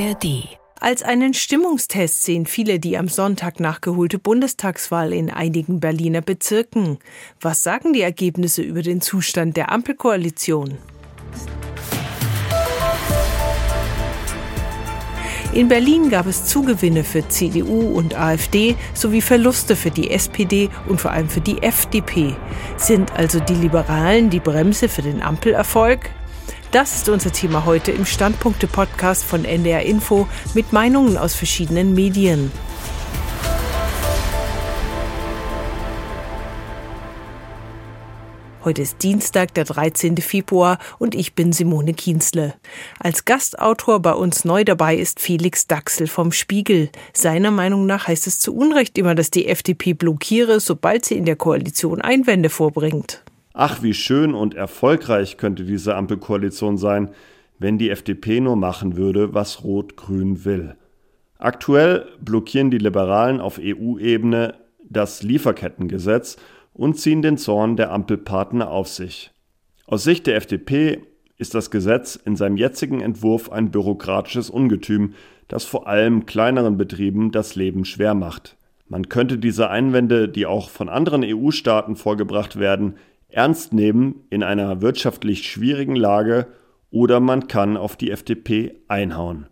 ARD. Als einen Stimmungstest sehen viele die am Sonntag nachgeholte Bundestagswahl in einigen Berliner Bezirken. Was sagen die Ergebnisse über den Zustand der Ampelkoalition? In Berlin gab es Zugewinne für CDU und AfD sowie Verluste für die SPD und vor allem für die FDP. Sind also die Liberalen die Bremse für den Ampelerfolg? Das ist unser Thema heute im Standpunkte-Podcast von NDR Info mit Meinungen aus verschiedenen Medien. Heute ist Dienstag, der 13. Februar und ich bin Simone Kienzle. Als Gastautor bei uns neu dabei ist Felix Daxel vom Spiegel. Seiner Meinung nach heißt es zu Unrecht immer, dass die FDP blockiere, sobald sie in der Koalition Einwände vorbringt. Ach, wie schön und erfolgreich könnte diese Ampelkoalition sein, wenn die FDP nur machen würde, was Rot-Grün will. Aktuell blockieren die Liberalen auf EU-Ebene das Lieferkettengesetz und ziehen den Zorn der Ampelpartner auf sich. Aus Sicht der FDP ist das Gesetz in seinem jetzigen Entwurf ein bürokratisches Ungetüm, das vor allem kleineren Betrieben das Leben schwer macht. Man könnte diese Einwände, die auch von anderen EU-Staaten vorgebracht werden, ernst nehmen in einer wirtschaftlich schwierigen Lage oder man kann auf die FDP einhauen.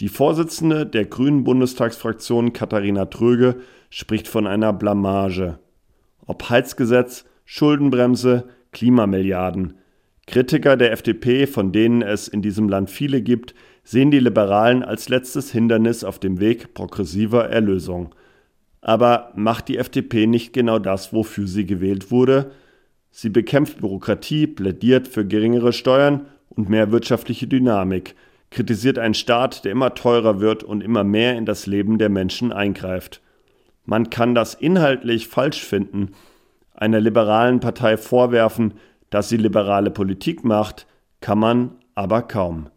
Die Vorsitzende der Grünen Bundestagsfraktion Katharina Tröge spricht von einer Blamage. Ob Heizgesetz, Schuldenbremse, Klimamilliarden. Kritiker der FDP, von denen es in diesem Land viele gibt, sehen die Liberalen als letztes Hindernis auf dem Weg progressiver Erlösung. Aber macht die FDP nicht genau das, wofür sie gewählt wurde? Sie bekämpft Bürokratie, plädiert für geringere Steuern und mehr wirtschaftliche Dynamik, kritisiert einen Staat, der immer teurer wird und immer mehr in das Leben der Menschen eingreift. Man kann das inhaltlich falsch finden, einer liberalen Partei vorwerfen, dass sie liberale Politik macht, kann man aber kaum.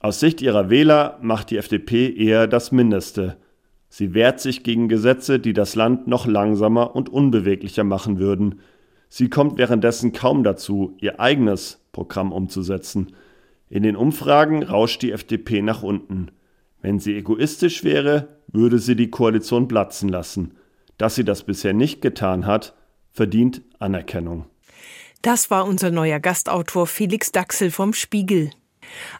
Aus Sicht ihrer Wähler macht die FDP eher das Mindeste. Sie wehrt sich gegen Gesetze, die das Land noch langsamer und unbeweglicher machen würden. Sie kommt währenddessen kaum dazu, ihr eigenes Programm umzusetzen. In den Umfragen rauscht die FDP nach unten. Wenn sie egoistisch wäre, würde sie die Koalition platzen lassen. Dass sie das bisher nicht getan hat, verdient Anerkennung. Das war unser neuer Gastautor Felix Daxel vom Spiegel.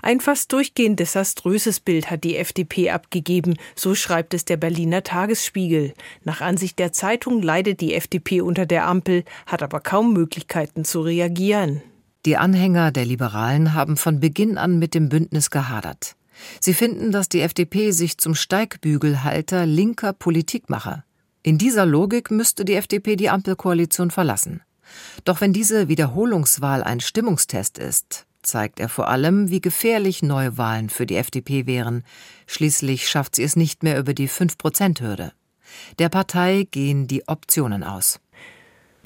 Ein fast durchgehend desaströses Bild hat die FDP abgegeben, so schreibt es der Berliner Tagesspiegel. Nach Ansicht der Zeitung leidet die FDP unter der Ampel, hat aber kaum Möglichkeiten zu reagieren. Die Anhänger der Liberalen haben von Beginn an mit dem Bündnis gehadert. Sie finden, dass die FDP sich zum Steigbügelhalter linker Politik mache. In dieser Logik müsste die FDP die Ampelkoalition verlassen. Doch wenn diese Wiederholungswahl ein Stimmungstest ist, zeigt er vor allem, wie gefährlich Neuwahlen für die FDP wären. Schließlich schafft sie es nicht mehr über die 5-Prozent-Hürde. Der Partei gehen die Optionen aus.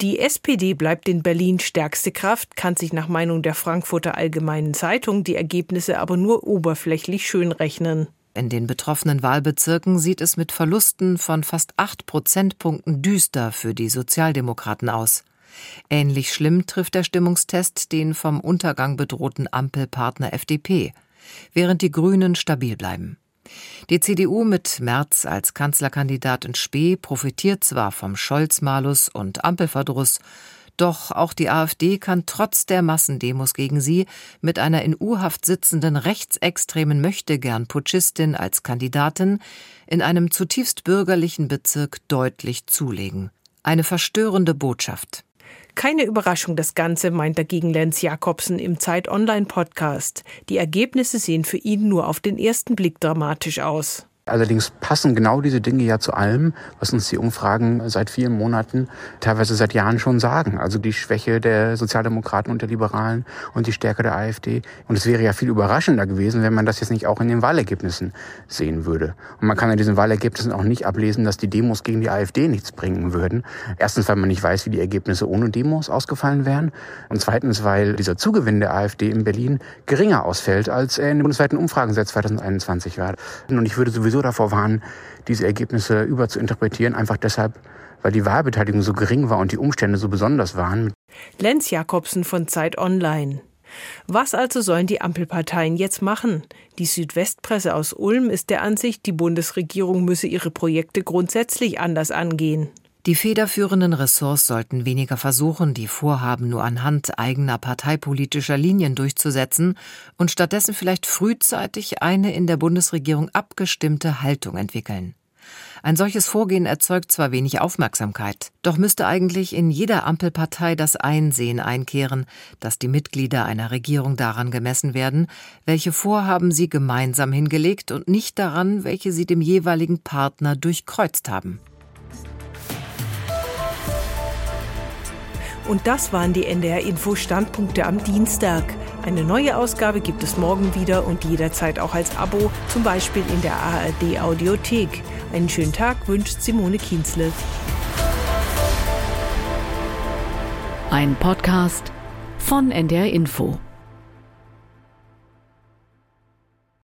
Die SPD bleibt in Berlin stärkste Kraft, kann sich nach Meinung der Frankfurter Allgemeinen Zeitung die Ergebnisse aber nur oberflächlich schönrechnen. In den betroffenen Wahlbezirken sieht es mit Verlusten von fast acht Prozentpunkten düster für die Sozialdemokraten aus. Ähnlich schlimm trifft der Stimmungstest den vom Untergang bedrohten Ampelpartner FDP, während die Grünen stabil bleiben. Die CDU mit Merz als Kanzlerkandidat in Spee profitiert zwar vom Scholz-Malus und Ampelverdruss, doch auch die AfD kann trotz der Massendemos gegen sie mit einer in U-Haft sitzenden rechtsextremen Möchtegern-Putschistin als Kandidatin in einem zutiefst bürgerlichen Bezirk deutlich zulegen. Eine verstörende Botschaft. Keine Überraschung das Ganze, meint dagegen Lenz Jakobsen im Zeit Online Podcast. Die Ergebnisse sehen für ihn nur auf den ersten Blick dramatisch aus. Allerdings passen genau diese Dinge ja zu allem, was uns die Umfragen seit vielen Monaten, teilweise seit Jahren schon sagen. Also die Schwäche der Sozialdemokraten und der Liberalen und die Stärke der AfD. Und es wäre ja viel überraschender gewesen, wenn man das jetzt nicht auch in den Wahlergebnissen sehen würde. Und man kann in diesen Wahlergebnissen auch nicht ablesen, dass die Demos gegen die AfD nichts bringen würden. Erstens, weil man nicht weiß, wie die Ergebnisse ohne Demos ausgefallen wären. Und zweitens, weil dieser Zugewinn der AfD in Berlin geringer ausfällt, als er in den bundesweiten Umfragen seit 2021 war. Und ich würde sowieso sowieso davor warnen, diese Ergebnisse überzuinterpretieren, einfach deshalb, weil die Wahlbeteiligung so gering war und die Umstände so besonders waren. Lenz Jakobsen von Zeit Online. Was also sollen die Ampelparteien jetzt machen? Die Südwestpresse aus Ulm ist der Ansicht, die Bundesregierung müsse ihre Projekte grundsätzlich anders angehen. Die federführenden Ressorts sollten weniger versuchen, die Vorhaben nur anhand eigener parteipolitischer Linien durchzusetzen und stattdessen vielleicht frühzeitig eine in der Bundesregierung abgestimmte Haltung entwickeln. Ein solches Vorgehen erzeugt zwar wenig Aufmerksamkeit, doch müsste eigentlich in jeder Ampelpartei das Einsehen einkehren, dass die Mitglieder einer Regierung daran gemessen werden, welche Vorhaben sie gemeinsam hingelegt und nicht daran, welche sie dem jeweiligen Partner durchkreuzt haben. Und das waren die NDR-Info-Standpunkte am Dienstag. Eine neue Ausgabe gibt es morgen wieder und jederzeit auch als Abo, zum Beispiel in der ARD-Audiothek. Einen schönen Tag wünscht Simone Kienzle. Ein Podcast von NDR Info.